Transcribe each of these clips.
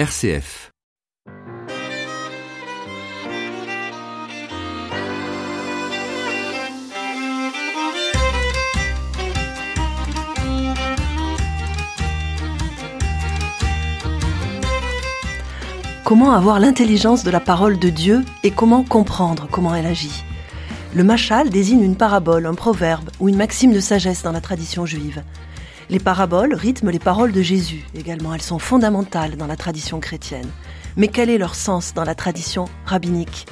RCF. Comment avoir l'intelligence de la parole de Dieu et comment comprendre comment elle agit? Le machal désigne une parabole, un proverbe ou une maxime de sagesse dans la tradition juive. Les paraboles rythment les paroles de Jésus également. Elles sont fondamentales dans la tradition chrétienne. Mais quel est leur sens dans la tradition rabbinique?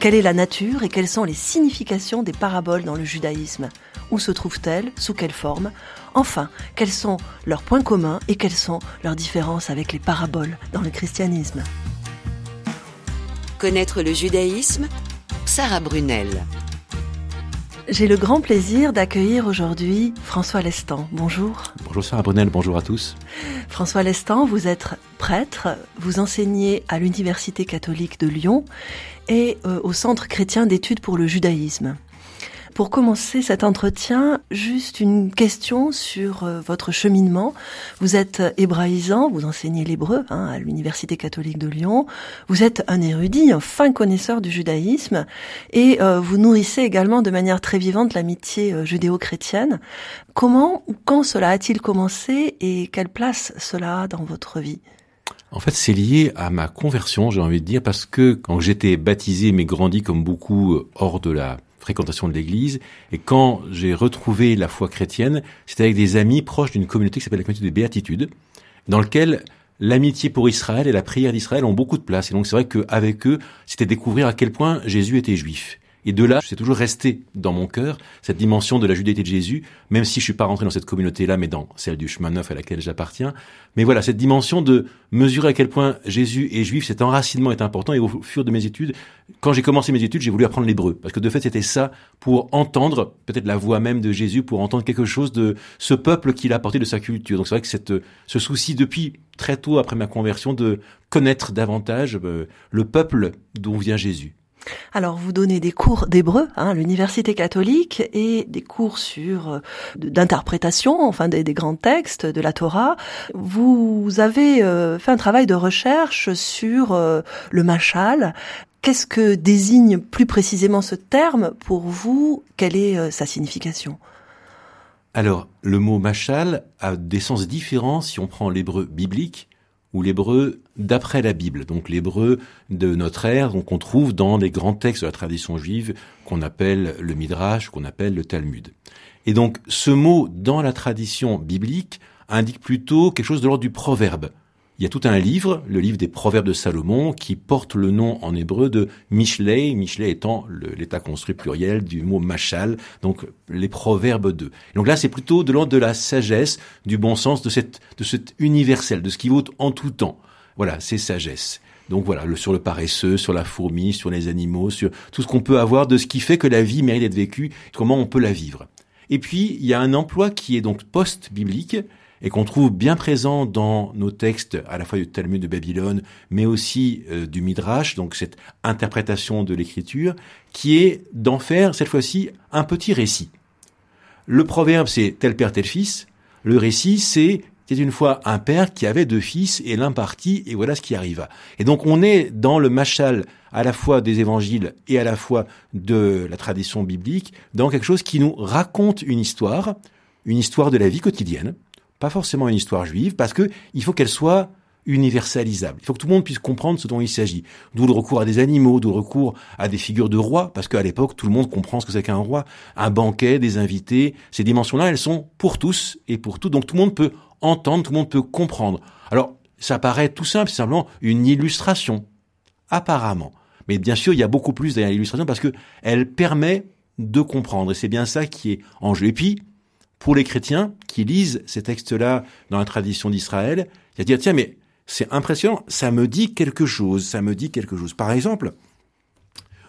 Quelle est la nature et quelles sont les significations des paraboles dans le judaïsme? Où se trouvent-elles? Sous quelle forme? Enfin, quels sont leurs points communs et quelles sont leurs différences avec les paraboles dans le christianisme? Connaître le judaïsme? Sarah Brunel. J'ai le grand plaisir d'accueillir aujourd'hui François Lestan. Bonjour. Bonjour Sarah Brunel, bonjour à tous. François Lestan, vous êtes prêtre, vous enseignez à l'Université catholique de Lyon et euh, au Centre chrétien d'études pour le judaïsme. Pour commencer cet entretien, juste une question sur euh, votre cheminement. Vous êtes hébraïsant, vous enseignez l'hébreu hein, à l'Université catholique de Lyon. Vous êtes un érudit, un fin connaisseur du judaïsme et euh, vous nourrissez également de manière très vivante l'amitié euh, judéo-chrétienne. Comment ou quand cela a-t-il commencé et quelle place cela a dans votre vie? En fait, c'est lié à ma conversion, j'ai envie de dire, parce que quand j'étais baptisé mais grandi comme beaucoup hors de la fréquentation de l'Église. Et quand j'ai retrouvé la foi chrétienne, c'était avec des amis proches d'une communauté qui s'appelle la communauté des béatitudes, dans lequel l'amitié pour Israël et la prière d'Israël ont beaucoup de place. Et donc c'est vrai qu'avec eux, c'était découvrir à quel point Jésus était juif. Et de là, c'est toujours resté dans mon cœur cette dimension de la judaïté de Jésus, même si je suis pas rentré dans cette communauté-là, mais dans celle du chemin neuf à laquelle j'appartiens. Mais voilà, cette dimension de mesurer à quel point Jésus est juif, cet enracinement est important. Et au fur de mes études, quand j'ai commencé mes études, j'ai voulu apprendre l'hébreu, parce que de fait, c'était ça pour entendre peut-être la voix même de Jésus, pour entendre quelque chose de ce peuple qu'il a apporté de sa culture. Donc c'est vrai que cette, ce souci depuis très tôt après ma conversion de connaître davantage euh, le peuple dont vient Jésus. Alors, vous donnez des cours d'hébreu hein, l'université catholique et des cours sur euh, d'interprétation, enfin des, grands textes de la Torah. Vous avez euh, fait un travail de recherche sur euh, le machal. Qu'est-ce que désigne plus précisément ce terme pour vous? Quelle est sa signification? Alors, le mot machal a des sens différents si on prend l'hébreu biblique ou l'hébreu d'après la Bible, donc l'hébreu de notre ère, qu'on trouve dans les grands textes de la tradition juive qu'on appelle le Midrash, qu'on appelle le Talmud. Et donc ce mot dans la tradition biblique indique plutôt quelque chose de l'ordre du proverbe. Il y a tout un livre, le livre des Proverbes de Salomon, qui porte le nom en hébreu de Mishlei, Mishlei étant l'état construit pluriel du mot machal, donc les Proverbes 2. Donc là, c'est plutôt de l'ordre de la sagesse, du bon sens, de cette, de cet universel, de ce qui vaut en tout temps. Voilà, c'est sagesse. Donc voilà, sur le paresseux, sur la fourmi, sur les animaux, sur tout ce qu'on peut avoir de ce qui fait que la vie mérite d'être vécue, comment on peut la vivre. Et puis, il y a un emploi qui est donc post-biblique, et qu'on trouve bien présent dans nos textes, à la fois du Talmud de Babylone, mais aussi euh, du Midrash, donc cette interprétation de l'écriture, qui est d'en faire cette fois-ci un petit récit. Le proverbe, c'est tel père, tel fils. Le récit, c'est c'était une fois un père qui avait deux fils et l'un partit et voilà ce qui arriva. Et donc on est dans le machal à la fois des évangiles et à la fois de la tradition biblique, dans quelque chose qui nous raconte une histoire, une histoire de la vie quotidienne, pas forcément une histoire juive, parce que il faut qu'elle soit universalisable. Il faut que tout le monde puisse comprendre ce dont il s'agit. D'où le recours à des animaux, d'où le recours à des figures de rois, parce qu'à l'époque, tout le monde comprend ce que c'est qu'un roi. Un banquet, des invités, ces dimensions-là, elles sont pour tous et pour tout. Donc tout le monde peut entendre, tout le monde peut comprendre. Alors, ça paraît tout simple, c'est simplement une illustration. Apparemment. Mais bien sûr, il y a beaucoup plus derrière l'illustration parce que elle permet de comprendre. Et c'est bien ça qui est en jeu. Et puis, pour les chrétiens qui lisent ces textes-là dans la tradition d'Israël, il a dire, tiens, mais c'est impressionnant, ça me dit quelque chose, ça me dit quelque chose. Par exemple,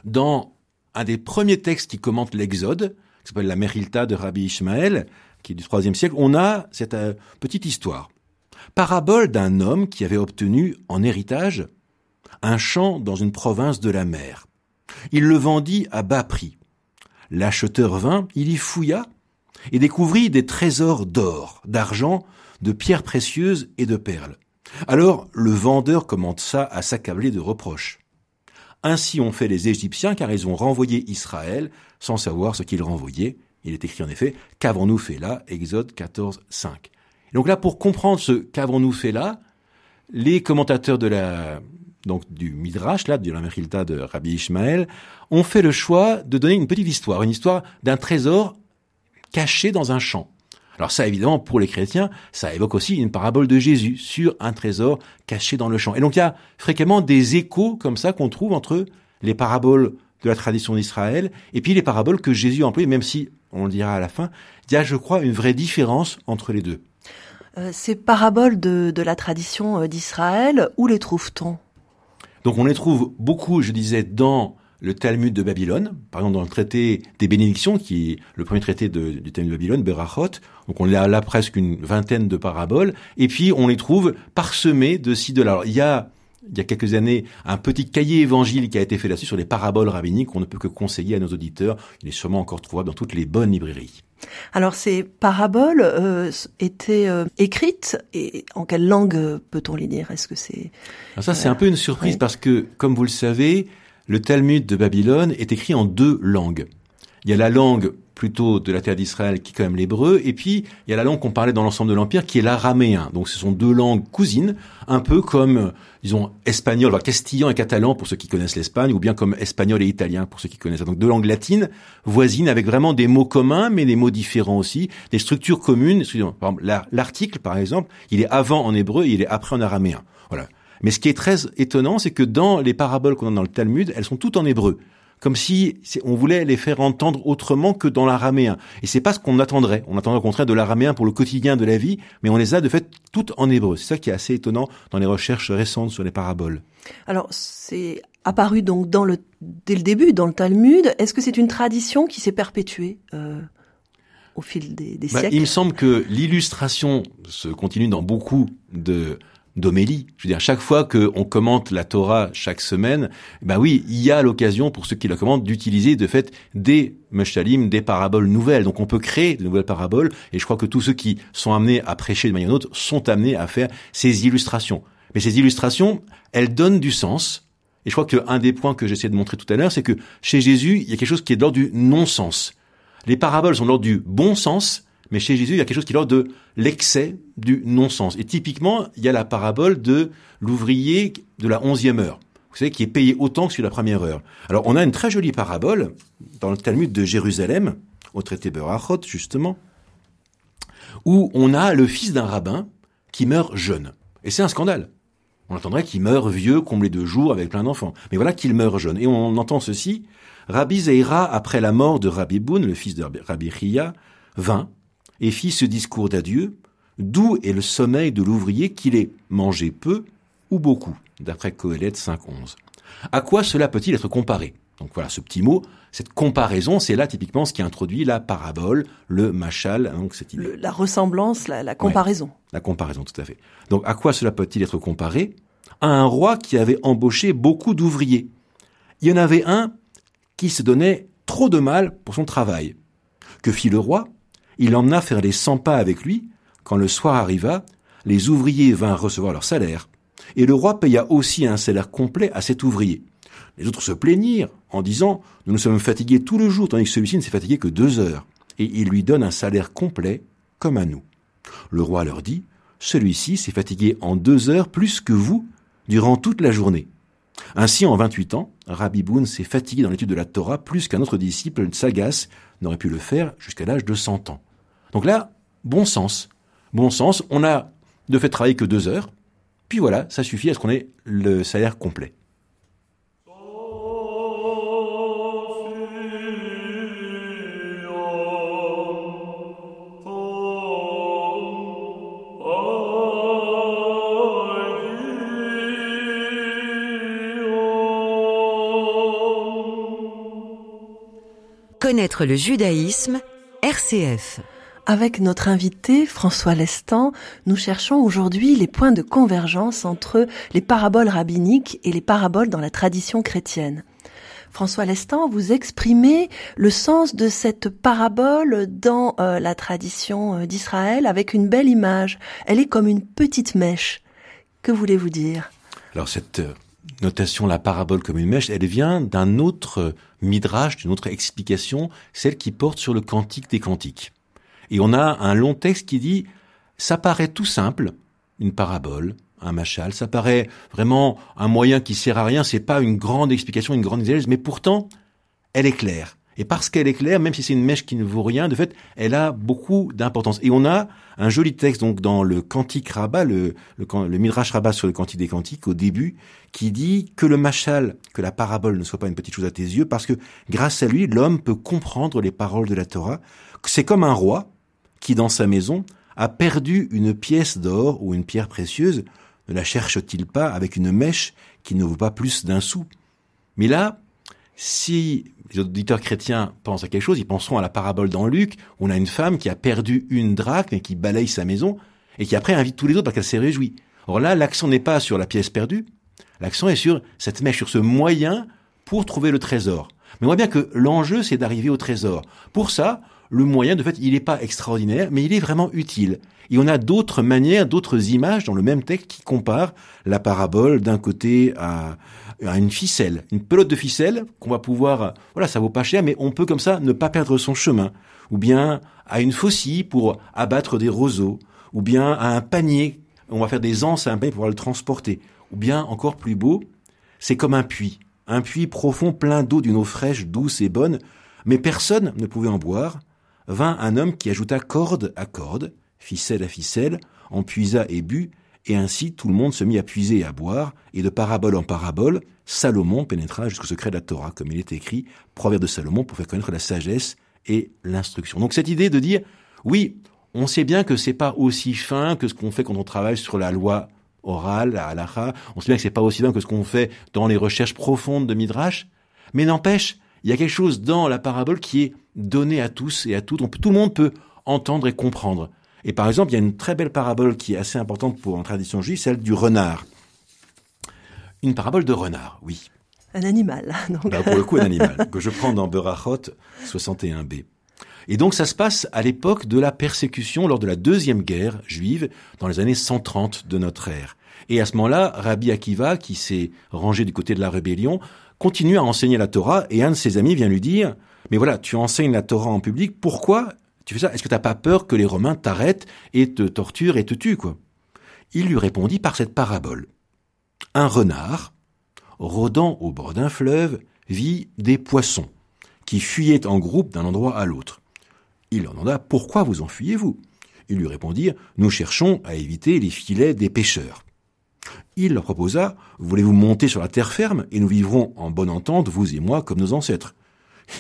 dans un des premiers textes qui commente l'Exode, qui s'appelle la Merilta de Rabbi Ishmael, qui est du IIIe siècle, on a cette euh, petite histoire. Parabole d'un homme qui avait obtenu en héritage un champ dans une province de la mer. Il le vendit à bas prix. L'acheteur vint, il y fouilla, et découvrit des trésors d'or, d'argent, de pierres précieuses et de perles. Alors le vendeur commença à s'accabler de reproches. Ainsi ont fait les Égyptiens car ils ont renvoyé Israël sans savoir ce qu'ils renvoyaient. Il est écrit en effet, qu'avons-nous fait là? Exode 14, 5. Donc là, pour comprendre ce qu'avons-nous fait là, les commentateurs de la, donc du Midrash, là, de la de Rabbi Ishmael, ont fait le choix de donner une petite histoire, une histoire d'un trésor caché dans un champ. Alors ça, évidemment, pour les chrétiens, ça évoque aussi une parabole de Jésus sur un trésor caché dans le champ. Et donc il y a fréquemment des échos comme ça qu'on trouve entre les paraboles de la tradition d'Israël et puis les paraboles que Jésus a employées, même si, on le dira à la fin, il y a, je crois, une vraie différence entre les deux. Euh, ces paraboles de, de la tradition euh, d'Israël, où les trouve-t-on? Donc on les trouve beaucoup, je disais, dans le Talmud de Babylone, par exemple dans le traité des bénédictions, qui est le premier traité du Talmud de Babylone, Berachot. Donc on a là presque une vingtaine de paraboles, et puis on les trouve parsemés de ci de là. Alors il y a il y a quelques années un petit cahier évangile qui a été fait là-dessus sur les paraboles rabbiniques qu'on ne peut que conseiller à nos auditeurs. Il est sûrement encore trouvable dans toutes les bonnes librairies. Alors ces paraboles euh, étaient euh, écrites et en quelle langue peut-on les lire? Est-ce que c'est Ça c'est un peu une surprise parce que comme vous le savez, le Talmud de Babylone est écrit en deux langues. Il y a la langue plutôt de la terre d'Israël qui est quand même l'hébreu, et puis il y a la langue qu'on parlait dans l'ensemble de l'Empire qui est l'araméen. Donc ce sont deux langues cousines, un peu comme, disons, espagnol, enfin, castillan et catalan pour ceux qui connaissent l'Espagne, ou bien comme espagnol et italien pour ceux qui connaissent. Donc deux langues latines voisines avec vraiment des mots communs, mais des mots différents aussi, des structures communes. Par exemple, l'article, par exemple, il est avant en hébreu et il est après en araméen. Mais ce qui est très étonnant, c'est que dans les paraboles qu'on a dans le Talmud, elles sont toutes en hébreu. Comme si on voulait les faire entendre autrement que dans l'araméen. Et c'est pas ce qu'on attendrait. On attendrait au contraire de l'araméen pour le quotidien de la vie, mais on les a de fait toutes en hébreu. C'est ça qui est assez étonnant dans les recherches récentes sur les paraboles. Alors, c'est apparu donc dans le, dès le début dans le Talmud. Est-ce que c'est une tradition qui s'est perpétuée euh, au fil des, des bah, siècles Il me semble que l'illustration se continue dans beaucoup de d'homélie. Je veux dire, chaque fois qu'on commente la Torah chaque semaine, ben oui, il y a l'occasion pour ceux qui la commentent d'utiliser de fait des meshtalim, des paraboles nouvelles. Donc on peut créer de nouvelles paraboles, et je crois que tous ceux qui sont amenés à prêcher de manière ou autre sont amenés à faire ces illustrations. Mais ces illustrations, elles donnent du sens. Et je crois qu'un des points que j'essaie de montrer tout à l'heure, c'est que chez Jésus, il y a quelque chose qui est de l'ordre du non-sens. Les paraboles sont de l'ordre du bon sens, mais chez Jésus, il y a quelque chose qui l'ordre de l'excès du non-sens. Et typiquement, il y a la parabole de l'ouvrier de la onzième heure. Vous savez, qui est payé autant que sur la première heure. Alors, on a une très jolie parabole dans le Talmud de Jérusalem, au traité Berachot, justement, où on a le fils d'un rabbin qui meurt jeune. Et c'est un scandale. On attendrait qu'il meure vieux, comblé de jours, avec plein d'enfants. Mais voilà qu'il meurt jeune. Et on entend ceci. Rabbi Zeira, après la mort de Rabbi Boun, le fils de Rabbi Chia, vint et fit ce discours d'adieu, d'où est le sommeil de l'ouvrier qu'il ait mangé peu ou beaucoup, d'après Coëlette 5.11. À quoi cela peut-il être comparé? Donc voilà, ce petit mot, cette comparaison, c'est là typiquement ce qui introduit la parabole, le machal, donc cette idée. la ressemblance, la, comparaison. la comparaison, tout à fait. Donc à quoi cela peut-il être comparé? À un roi qui avait embauché beaucoup d'ouvriers. Il y en avait un qui se donnait trop de mal pour son travail. Que fit le roi? Il emmena faire les cent pas avec lui. Quand le soir arriva, les ouvriers vinrent recevoir leur salaire, et le roi paya aussi un salaire complet à cet ouvrier. Les autres se plaignirent en disant Nous nous sommes fatigués tout le jour, tandis que celui-ci ne s'est fatigué que deux heures, et il lui donne un salaire complet comme à nous. Le roi leur dit Celui-ci s'est fatigué en deux heures plus que vous durant toute la journée. Ainsi, en vingt-huit ans, Rabbi Boun s'est fatigué dans l'étude de la Torah plus qu'un autre disciple sagace n'aurait pu le faire jusqu'à l'âge de 100 ans. Donc là, bon sens. Bon sens, on a de fait travailler que deux heures, puis voilà, ça suffit à ce qu'on ait le salaire complet. Connaître le judaïsme, RCF. Avec notre invité François Lestan, nous cherchons aujourd'hui les points de convergence entre les paraboles rabbiniques et les paraboles dans la tradition chrétienne. François Lestan, vous exprimez le sens de cette parabole dans euh, la tradition euh, d'Israël avec une belle image. Elle est comme une petite mèche Que voulez-vous dire? Alors cette euh, notation, la parabole comme une mèche, elle vient d'un autre midrash, d'une autre explication, celle qui porte sur le cantique des cantiques. Et on a un long texte qui dit, ça paraît tout simple, une parabole, un machal, ça paraît vraiment un moyen qui sert à rien, c'est pas une grande explication, une grande exégèse, mais pourtant, elle est claire. Et parce qu'elle est claire, même si c'est une mèche qui ne vaut rien, de fait, elle a beaucoup d'importance. Et on a un joli texte donc dans le Cantique Rabbah, le, le, Midrash Rabbah sur le Cantique des Cantiques au début, qui dit que le machal, que la parabole ne soit pas une petite chose à tes yeux, parce que grâce à lui, l'homme peut comprendre les paroles de la Torah. C'est comme un roi qui, dans sa maison, a perdu une pièce d'or ou une pierre précieuse. Ne la cherche-t-il pas avec une mèche qui ne vaut pas plus d'un sou? Mais là, si les auditeurs chrétiens pensent à quelque chose, ils penseront à la parabole dans Luc, où on a une femme qui a perdu une drachme et qui balaye sa maison, et qui après invite tous les autres parce qu'elle s'est réjouie. Or là, l'accent n'est pas sur la pièce perdue, l'accent est sur cette mèche, sur ce moyen pour trouver le trésor. Mais on voit bien que l'enjeu, c'est d'arriver au trésor. Pour ça, le moyen, de fait, il n'est pas extraordinaire, mais il est vraiment utile. Et on a d'autres manières, d'autres images dans le même texte qui comparent la parabole d'un côté à, une ficelle, une pelote de ficelle qu'on va pouvoir, voilà, ça vaut pas cher, mais on peut comme ça ne pas perdre son chemin, ou bien à une faucille pour abattre des roseaux, ou bien à un panier, on va faire des anses à un panier pour pouvoir le transporter, ou bien encore plus beau, c'est comme un puits, un puits profond plein d'eau d'une eau fraîche, douce et bonne, mais personne ne pouvait en boire. Vint un homme qui ajouta corde à corde, ficelle à ficelle, en puisa et but, et ainsi tout le monde se mit à puiser et à boire, et de parabole en parabole, Salomon pénétra jusqu'au secret de la Torah, comme il est écrit, proverbe de Salomon, pour faire connaître la sagesse et l'instruction. Donc cette idée de dire, oui, on sait bien que c'est pas aussi fin que ce qu'on fait quand on travaille sur la loi orale, la halacha, on sait bien que c'est pas aussi fin que ce qu'on fait dans les recherches profondes de Midrash, mais n'empêche, il y a quelque chose dans la parabole qui est donné à tous et à toutes, tout le monde peut entendre et comprendre. Et par exemple, il y a une très belle parabole qui est assez importante pour en tradition juive, celle du renard. Une parabole de renard, oui. Un animal. Donc. Bah, pour le coup, un animal, que je prends dans Berachot 61b. Et donc ça se passe à l'époque de la persécution lors de la deuxième guerre juive, dans les années 130 de notre ère. Et à ce moment-là, Rabbi Akiva, qui s'est rangé du côté de la rébellion, continue à enseigner la Torah, et un de ses amis vient lui dire, mais voilà, tu enseignes la Torah en public, pourquoi tu fais ça? Est-ce que t'as pas peur que les Romains t'arrêtent et te torturent et te tuent, quoi? Il lui répondit par cette parabole. Un renard, rôdant au bord d'un fleuve, vit des poissons qui fuyaient en groupe d'un endroit à l'autre. Il leur demanda Pourquoi vous enfuyez-vous? Ils lui répondirent Nous cherchons à éviter les filets des pêcheurs. Il leur proposa Voulez-vous monter sur la terre ferme et nous vivrons en bonne entente, vous et moi, comme nos ancêtres?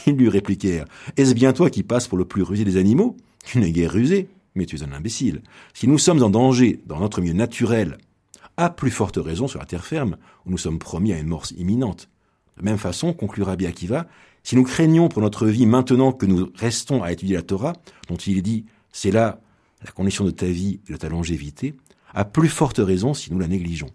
Ils lui répliquèrent Est-ce bien toi qui passes pour le plus rusé des animaux? Tu n'es guère rusé, mais tu es un imbécile. Si nous sommes en danger dans notre milieu naturel, à plus forte raison sur la terre ferme, où nous sommes promis à une mort imminente. De même façon, conclura Biakiva, si nous craignons pour notre vie maintenant que nous restons à étudier la Torah, dont il est dit c'est là la condition de ta vie et de ta longévité, à plus forte raison si nous la négligeons.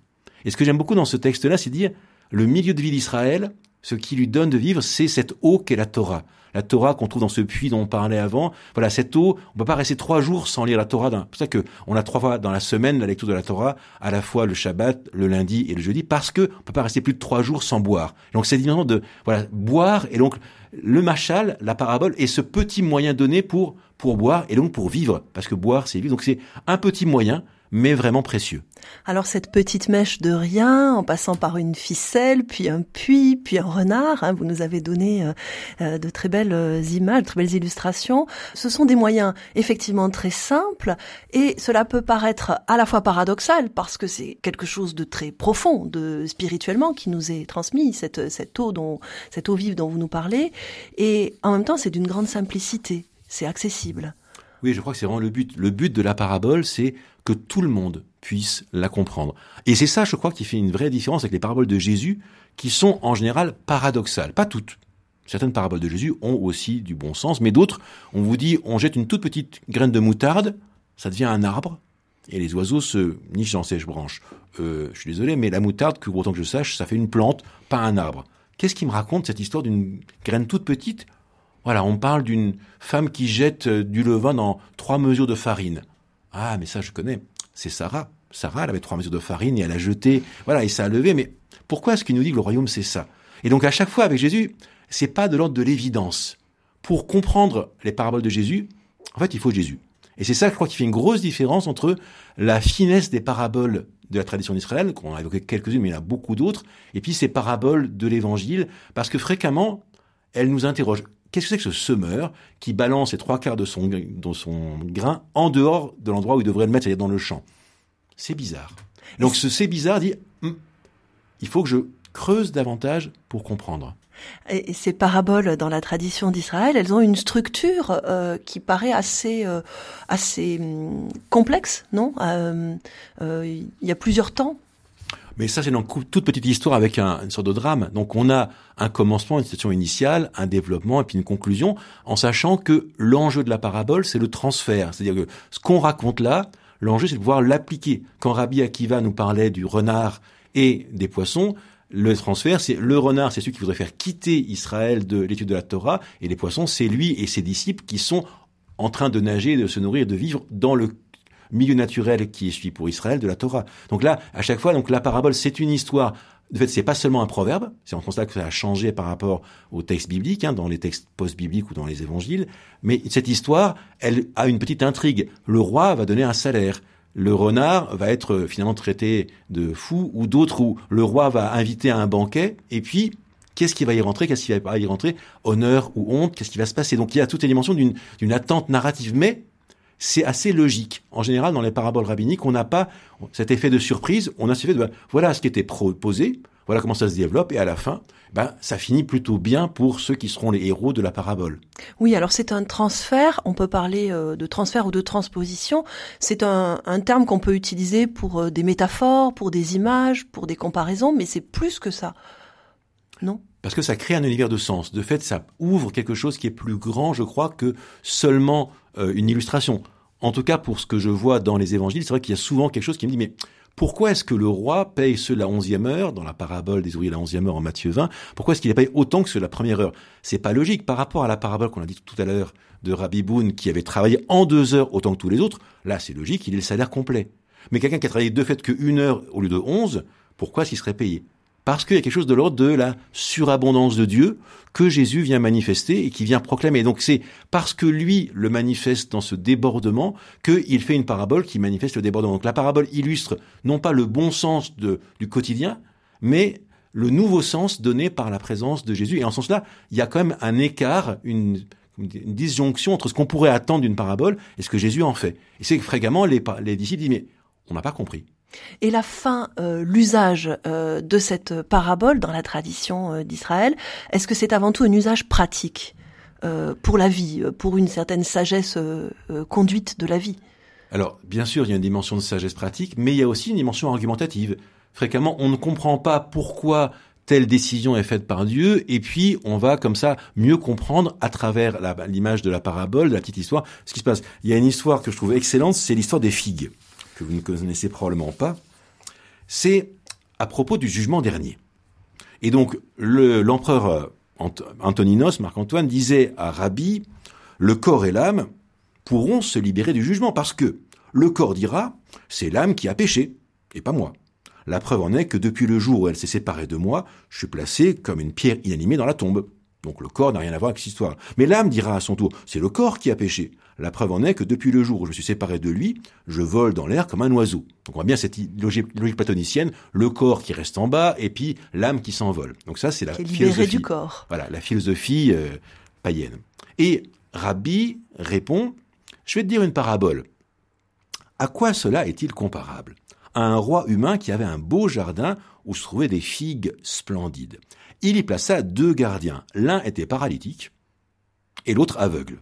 Et ce que j'aime beaucoup dans ce texte-là, c'est dire le milieu de vie d'Israël, ce qui lui donne de vivre, c'est cette eau qu'est la Torah. La Torah qu'on trouve dans ce puits dont on parlait avant. Voilà, cette eau, on peut pas rester trois jours sans lire la Torah. C'est pour ça que on a trois fois dans la semaine la lecture de la Torah, à la fois le Shabbat, le lundi et le jeudi, parce que on peut pas rester plus de trois jours sans boire. Donc c'est évidemment de voilà boire et donc le machal, la parabole, est ce petit moyen donné pour pour boire et donc pour vivre, parce que boire c'est vivre. Donc c'est un petit moyen mais vraiment précieux. Alors cette petite mèche de rien, en passant par une ficelle, puis un puits, puis un renard, hein, vous nous avez donné euh, euh, de très belles euh, images, de très belles illustrations. Ce sont des moyens effectivement très simples, et cela peut paraître à la fois paradoxal, parce que c'est quelque chose de très profond, de spirituellement, qui nous est transmis, cette, cette eau dont, cette eau vive dont vous nous parlez, et en même temps c'est d'une grande simplicité, c'est accessible. Oui, je crois que c'est vraiment le but. Le but de la parabole, c'est que tout le monde puisse la comprendre. Et c'est ça, je crois, qui fait une vraie différence avec les paraboles de Jésus, qui sont en général paradoxales. Pas toutes. Certaines paraboles de Jésus ont aussi du bon sens, mais d'autres, on vous dit, on jette une toute petite graine de moutarde, ça devient un arbre, et les oiseaux se nichent dans sèche branches. Euh, je suis désolé, mais la moutarde, que autant que je sache, ça fait une plante, pas un arbre. Qu'est-ce qui me raconte cette histoire d'une graine toute petite? Voilà, on parle d'une femme qui jette euh, du levain dans trois mesures de farine. Ah, mais ça, je connais. C'est Sarah. Sarah, elle avait trois mesures de farine et elle a jeté, voilà, et ça a levé. Mais pourquoi est-ce qu'il nous dit que le royaume c'est ça? Et donc à chaque fois avec Jésus, c'est pas de l'ordre de l'évidence. Pour comprendre les paraboles de Jésus, en fait, il faut Jésus. Et c'est ça, je crois, qui fait une grosse différence entre la finesse des paraboles de la tradition d'Israël, qu'on a évoqué quelques-unes, mais il y en a beaucoup d'autres, et puis ces paraboles de l'Évangile, parce que fréquemment, elles nous interrogent. Qu'est-ce que c'est que ce semeur qui balance les trois quarts de son, de son grain en dehors de l'endroit où il devrait le mettre, c'est-à-dire dans le champ? C'est bizarre. Donc ce c'est bizarre dit, hum, il faut que je creuse davantage pour comprendre. Et ces paraboles dans la tradition d'Israël, elles ont une structure euh, qui paraît assez euh, assez hum, complexe, non? Euh, Il y a plusieurs temps. Mais ça, c'est une toute petite histoire avec un, une sorte de drame. Donc, on a un commencement, une situation initiale, un développement et puis une conclusion, en sachant que l'enjeu de la parabole, c'est le transfert. C'est-à-dire que ce qu'on raconte là, l'enjeu, c'est de pouvoir l'appliquer. Quand Rabbi Akiva nous parlait du renard et des poissons, le transfert, c'est le renard, c'est celui qui voudrait faire quitter Israël de l'étude de la Torah, et les poissons, c'est lui et ses disciples qui sont en train de nager, de se nourrir, de vivre dans le milieu naturel qui est celui pour Israël de la Torah. Donc là, à chaque fois, donc la parabole, c'est une histoire. De fait, c'est pas seulement un proverbe. C'est en constat que ça a changé par rapport aux textes bibliques, hein, dans les textes post-bibliques ou dans les évangiles. Mais cette histoire, elle a une petite intrigue. Le roi va donner un salaire le renard va être euh, finalement traité de fou, ou d'autres où le roi va inviter à un banquet, et puis qu'est-ce qui va y rentrer, qu'est-ce qui va pas y rentrer, honneur ou honte, qu'est-ce qui va se passer? Donc il y a toute une dimension d'une attente narrative, mais c'est assez logique. En général, dans les paraboles rabbiniques, on n'a pas cet effet de surprise, on a ce fait de voilà ce qui était proposé, voilà comment ça se développe, et à la fin, ben, ça finit plutôt bien pour ceux qui seront les héros de la parabole. Oui, alors c'est un transfert, on peut parler euh, de transfert ou de transposition, c'est un, terme qu'on peut utiliser pour euh, des métaphores, pour des images, pour des comparaisons, mais c'est plus que ça. Non? Parce que ça crée un univers de sens. De fait, ça ouvre quelque chose qui est plus grand, je crois, que seulement une illustration. En tout cas, pour ce que je vois dans les évangiles, c'est vrai qu'il y a souvent quelque chose qui me dit, mais pourquoi est-ce que le roi paye ceux la onzième heure, dans la parabole des ouvriers de la onzième heure en Matthieu 20, pourquoi est-ce qu'il paye autant que ceux de la première heure? C'est pas logique. Par rapport à la parabole qu'on a dit tout à l'heure de Rabbi Boone, qui avait travaillé en deux heures autant que tous les autres, là c'est logique, il est le salaire complet. Mais quelqu'un qui a travaillé de fait qu'une heure au lieu de onze, pourquoi est-ce qu'il serait payé? Parce qu'il y a quelque chose de l'ordre de la surabondance de Dieu que Jésus vient manifester et qui vient proclamer. Donc c'est parce que lui le manifeste dans ce débordement qu'il fait une parabole qui manifeste le débordement. Donc la parabole illustre non pas le bon sens du quotidien, mais le nouveau sens donné par la présence de Jésus. Et en ce sens-là, il y a quand même un écart, une, disjonction entre ce qu'on pourrait attendre d'une parabole et ce que Jésus en fait. Et c'est que fréquemment, les, les disciples disent, mais on n'a pas compris. Et la fin, euh, l'usage euh, de cette parabole dans la tradition euh, d'Israël, est-ce que c'est avant tout un usage pratique pour la vie, pour une certaine sagesse conduite de la vie? Alors, bien sûr, il y a une dimension de sagesse pratique, mais il y a aussi une dimension argumentative. Fréquemment, on ne comprend pas pourquoi telle décision est faite par Dieu, et puis on va comme ça mieux comprendre à travers l'image de la parabole, de la petite histoire, ce qui se passe. Il y a une histoire que je trouve excellente, c'est l'histoire des figues que vous ne connaissez probablement pas, c'est à propos du jugement dernier. Et donc, l'empereur euh, Antoninos, Marc-Antoine, disait à Rabbi, le corps et l'âme pourront se libérer du jugement parce que le corps dira, c'est l'âme qui a péché, et pas moi. La preuve en est que depuis le jour où elle s'est séparée de moi, je suis placé comme une pierre inanimée dans la tombe. Donc le corps n'a rien à voir avec cette histoire. Mais l'âme dira à son tour, c'est le corps qui a péché. La preuve en est que depuis le jour où je me suis séparé de lui, je vole dans l'air comme un oiseau. Donc on voit bien cette logique, platonicienne, le corps qui reste en bas et puis l'âme qui s'envole. Donc ça c'est la philosophie du corps. Voilà, la philosophie euh, païenne. Et Rabbi répond, je vais te dire une parabole. À quoi cela est-il comparable? À un roi humain qui avait un beau jardin où se trouvaient des figues splendides. Il y plaça deux gardiens. L'un était paralytique et l'autre aveugle.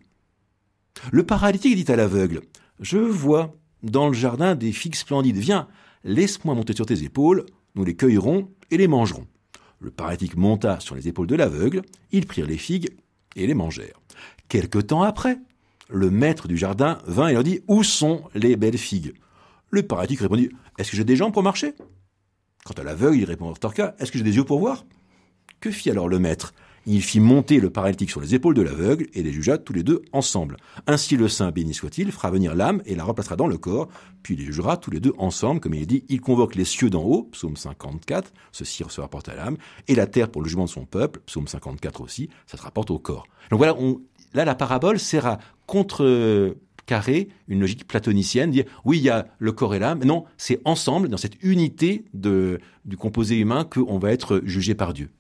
Le paralytique dit à l'aveugle, Je vois dans le jardin des figues splendides. Viens, laisse-moi monter sur tes épaules, nous les cueillerons et les mangerons. Le paralytique monta sur les épaules de l'aveugle, ils prirent les figues et les mangèrent. Quelque temps après, le maître du jardin vint et leur dit Où sont les belles figues? Le paralytique répondit Est-ce que j'ai des jambes pour marcher? Quant à l'aveugle, il répond Torca Est-ce que j'ai des yeux pour voir? Que fit alors le maître? Il fit monter le paralytique sur les épaules de l'aveugle et les jugea tous les deux ensemble. Ainsi le saint, béni soit-il, fera venir l'âme et la replacera dans le corps, puis les jugera tous les deux ensemble, comme il est dit, il convoque les cieux d'en haut, psaume 54, ceci se rapporte à l'âme, et la terre pour le jugement de son peuple, psaume 54 aussi, ça se rapporte au corps. Donc voilà, là la parabole sert à contrecarrer une logique platonicienne, dire oui, il y a le corps et l'âme, non, c'est ensemble, dans cette unité du composé humain, qu'on va être jugé par Dieu.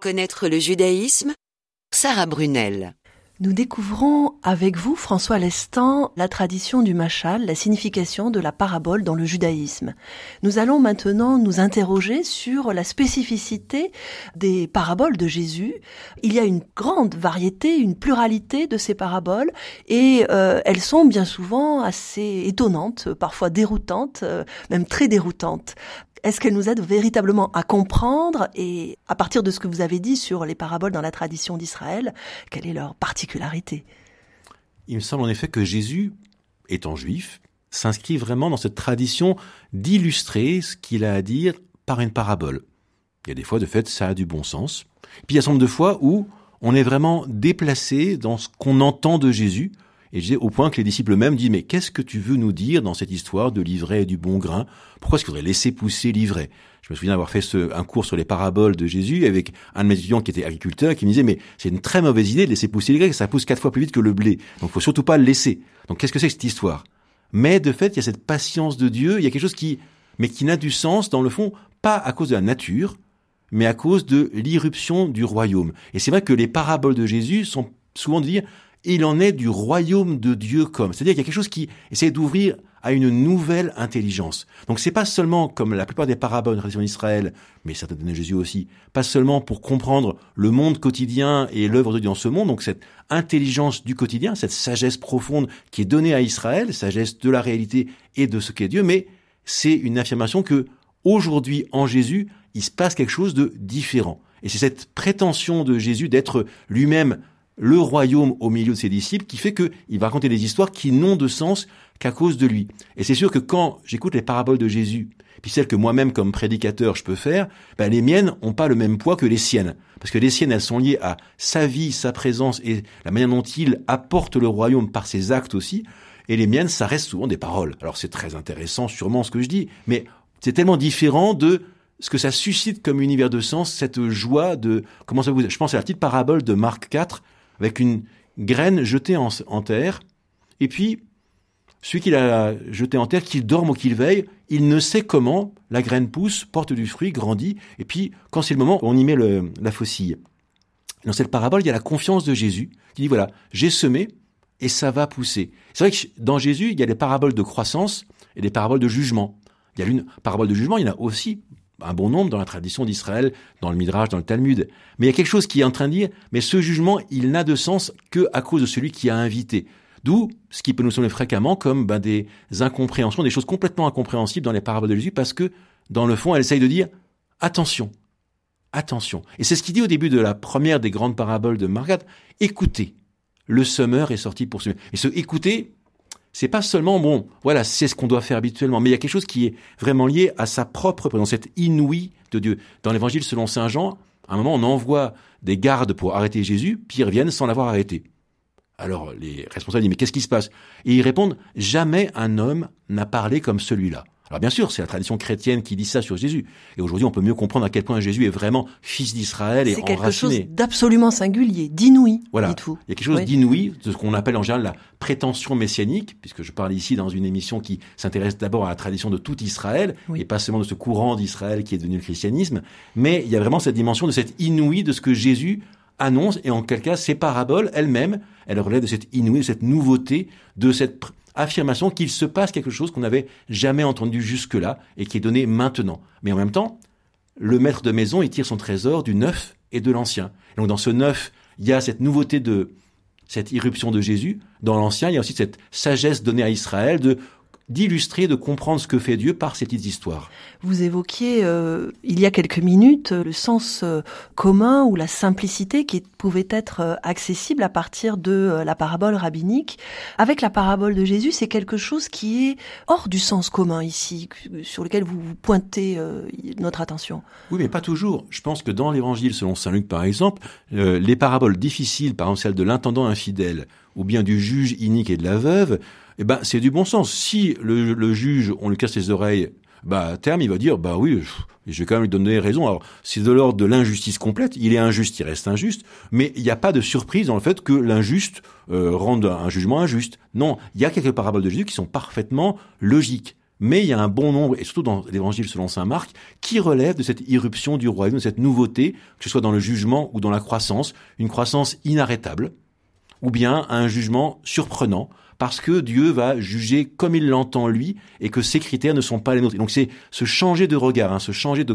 Connaître le judaïsme? Sarah Brunel. Nous découvrons avec vous, François Lestan, la tradition du machal, la signification de la parabole dans le judaïsme. Nous allons maintenant nous interroger sur la spécificité des paraboles de Jésus. Il y a une grande variété, une pluralité de ces paraboles et euh, elles sont bien souvent assez étonnantes, parfois déroutantes, euh, même très déroutantes. Est-ce qu'elle nous aide véritablement à comprendre et à partir de ce que vous avez dit sur les paraboles dans la tradition d'Israël, quelle est leur particularité? Il me semble en effet que Jésus, étant juif, s'inscrit vraiment dans cette tradition d'illustrer ce qu'il a à dire par une parabole. Il y a des fois, de fait, ça a du bon sens. Puis il y a un nombre de fois où on est vraiment déplacé dans ce qu'on entend de Jésus, et je au point que les disciples eux-mêmes disent, mais qu'est-ce que tu veux nous dire dans cette histoire de l'ivraie et du bon grain? Pourquoi est-ce qu'il faudrait laisser pousser l'ivraie Je me souviens d'avoir fait ce, un cours sur les paraboles de Jésus avec un de mes étudiants qui était agriculteur qui me disait, mais c'est une très mauvaise idée de laisser pousser l'ivraie, ça pousse quatre fois plus vite que le blé. Donc faut surtout pas le laisser. Donc qu'est-ce que c'est que cette histoire? Mais de fait, il y a cette patience de Dieu, il y a quelque chose qui, mais qui n'a du sens dans le fond, pas à cause de la nature, mais à cause de l'irruption du royaume. Et c'est vrai que les paraboles de Jésus sont souvent de dire, il en est du royaume de Dieu comme. C'est-à-dire qu'il y a quelque chose qui essaie d'ouvrir à une nouvelle intelligence. Donc c'est pas seulement comme la plupart des paraboles de tradition d'Israël, mais certaines de Jésus aussi, pas seulement pour comprendre le monde quotidien et l'œuvre de Dieu dans ce monde, donc cette intelligence du quotidien, cette sagesse profonde qui est donnée à Israël, sagesse de la réalité et de ce qu'est Dieu, mais c'est une affirmation que aujourd'hui en Jésus, il se passe quelque chose de différent. Et c'est cette prétention de Jésus d'être lui-même le royaume au milieu de ses disciples qui fait qu'il va raconter des histoires qui n'ont de sens qu'à cause de lui. Et c'est sûr que quand j'écoute les paraboles de Jésus, puis celles que moi-même comme prédicateur je peux faire, ben les miennes n'ont pas le même poids que les siennes. Parce que les siennes, elles sont liées à sa vie, sa présence et la manière dont il apporte le royaume par ses actes aussi. Et les miennes, ça reste souvent des paroles. Alors c'est très intéressant sûrement ce que je dis, mais c'est tellement différent de ce que ça suscite comme univers de sens, cette joie de comment ça vous. Je pense à la petite parabole de Marc 4 avec une graine jetée en, terre, et puis celui qui l'a jetée en terre, qu'il dorme ou qu'il veille, il ne sait comment la graine pousse, porte du fruit, grandit, et puis quand c'est le moment, on y met la faucille. Dans cette parabole, il y a la confiance de Jésus, qui dit voilà, j'ai semé et ça va pousser. C'est vrai que dans Jésus, il y a des paraboles de croissance et des paraboles de jugement. Il y a une parabole de jugement, il y en a aussi un bon nombre dans la tradition d'Israël, dans le Midrash, dans le Talmud. Mais il y a quelque chose qui est en train de dire, mais ce jugement, il n'a de sens que à cause de celui qui a invité. D'où ce qui peut nous sembler fréquemment comme ben, des incompréhensions, des choses complètement incompréhensibles dans les paraboles de Jésus, parce que dans le fond, elle essaye de dire attention, attention. Et c'est ce qu'il dit au début de la première des grandes paraboles de Margat. Écoutez, le semeur est sorti pour semer. Et ce écouter, c'est pas seulement bon, voilà, c'est ce qu'on doit faire habituellement, mais il y a quelque chose qui est vraiment lié à sa propre présence, cette inouïe de Dieu. Dans l'évangile selon Saint Jean, à un moment, on envoie des gardes pour arrêter Jésus, puis ils reviennent sans l'avoir arrêté. Alors les responsables disent, mais qu'est-ce qui se passe? Et ils répondent, jamais un homme n'a parlé comme celui-là. Alors bien sûr, c'est la tradition chrétienne qui dit ça sur Jésus. Et aujourd'hui, on peut mieux comprendre à quel point Jésus est vraiment fils d'Israël et enraciné. C'est quelque chose d'absolument singulier, d'inouï. Voilà. Il y a quelque chose d'inouï, de ce qu'on appelle en général la prétention messianique, puisque je parle ici dans une émission qui s'intéresse d'abord à la tradition de tout Israël, et pas seulement de ce courant d'Israël qui est devenu le christianisme. Mais il y a vraiment cette dimension de cette inouïe de ce que Jésus annonce, et en quel cas, ces paraboles elles-mêmes, elles relèvent de cette inouïe, de cette nouveauté, de cette affirmation qu'il se passe quelque chose qu'on n'avait jamais entendu jusque-là et qui est donné maintenant. Mais en même temps, le maître de maison, il tire son trésor du neuf et de l'ancien. Donc dans ce neuf, il y a cette nouveauté de cette irruption de Jésus. Dans l'ancien, il y a aussi cette sagesse donnée à Israël de d'illustrer, de comprendre ce que fait Dieu par ces petites histoires. Vous évoquiez euh, il y a quelques minutes le sens euh, commun ou la simplicité qui pouvait être euh, accessible à partir de la parabole rabbinique. Avec la parabole de Jésus, c'est quelque chose qui est hors du sens commun ici, sur lequel vous, pointez notre attention. Oui, mais pas toujours. Je pense que dans l'Évangile selon Saint Luc, par exemple, les paraboles difficiles, par exemple celle de l'intendant infidèle ou bien du juge inique et de la veuve, eh ben, c'est du bon sens. Si le, juge, on lui casse les oreilles, bah, à terme, il va dire, bah oui, je vais quand même lui donner raison. Alors, c'est de l'ordre de l'injustice complète. Il est injuste, il reste injuste. Mais il n'y a pas de surprise dans le fait que l'injuste euh, rende un jugement injuste. Non, il y a quelques paraboles de Jésus qui sont parfaitement logiques. Mais il y a un bon nombre, et surtout dans l'évangile selon saint Marc, qui relèvent de cette irruption du royaume, de cette nouveauté, que ce soit dans le jugement ou dans la croissance, une croissance inarrêtable, ou bien un jugement surprenant, parce que Dieu va juger comme il l'entend lui et que ses critères ne sont pas les nôtres. donc c'est ce changer de regard, hein, ce changer de,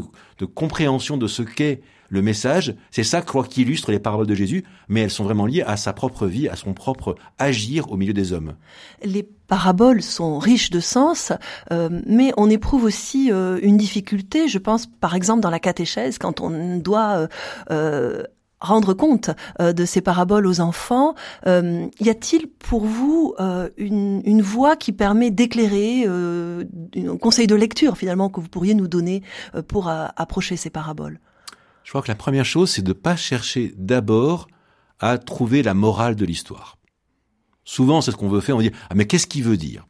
compréhension de ce qu'est le message, c'est ça, je crois, qui illustre les paroles de Jésus, mais elles sont vraiment liées à sa propre vie, à son propre agir au milieu des hommes. Les paraboles sont riches de sens, euh, mais on éprouve aussi euh, une difficulté, je pense, par exemple, dans la catéchèse, quand on doit euh, rendre compte euh, de ces paraboles aux enfants. Euh, y a-t-il pour vous euh, une, une, voie qui permet d'éclairer un conseil de lecture finalement que vous pourriez nous donner pour approcher ces paraboles? Je crois que la première chose, c'est de ne pas chercher d'abord à trouver la morale de l'histoire. Souvent, c'est ce qu'on veut faire. On dit ah mais qu'est-ce qu'il veut dire?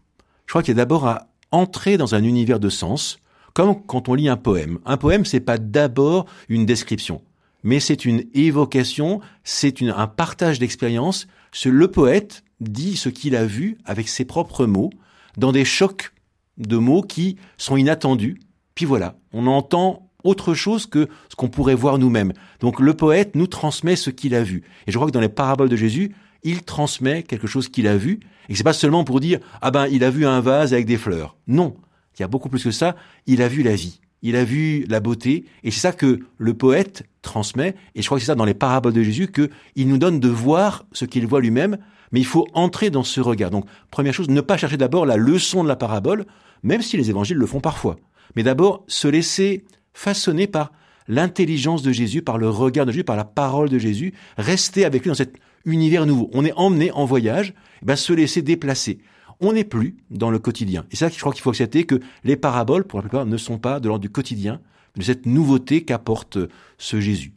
Je crois qu'il y a d'abord à entrer dans un univers de sens, comme quand on lit un poème. Un poème, c'est pas d'abord une description mais c'est une évocation, c'est un partage d'expérience. Le poète dit ce qu'il a vu avec ses propres mots, dans des chocs de mots qui sont inattendus. Puis voilà, on entend autre chose que ce qu'on pourrait voir nous-mêmes. Donc le poète nous transmet ce qu'il a vu. Et je crois que dans les paraboles de Jésus, il transmet quelque chose qu'il a vu. Et c'est pas seulement pour dire, ah ben, il a vu un vase avec des fleurs. Non. Il y a beaucoup plus que ça. Il a vu la vie il a vu la beauté, et c'est ça que le poète transmet, et je crois que c'est ça dans les paraboles de Jésus, qu'il nous donne de voir ce qu'il voit lui-même, mais il faut entrer dans ce regard. Donc, première chose, ne pas chercher d'abord la leçon de la parabole, même si les évangiles le font parfois, mais d'abord se laisser façonner par l'intelligence de Jésus, par le regard de Jésus, par la parole de Jésus, rester avec lui dans cet univers nouveau. On est emmené en voyage, eh ben se laisser déplacer on n'est plus dans le quotidien. Et c'est ça que je crois qu'il faut accepter que les paraboles, pour la plupart, ne sont pas de l'ordre du quotidien, de cette nouveauté qu'apporte ce Jésus.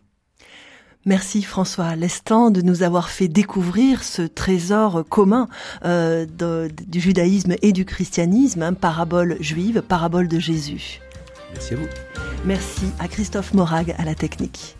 Merci François Lestan de nous avoir fait découvrir ce trésor commun euh, du judaïsme et du christianisme, hein, parabole juive, parabole de Jésus. Merci à vous. Merci à Christophe Morag à la technique.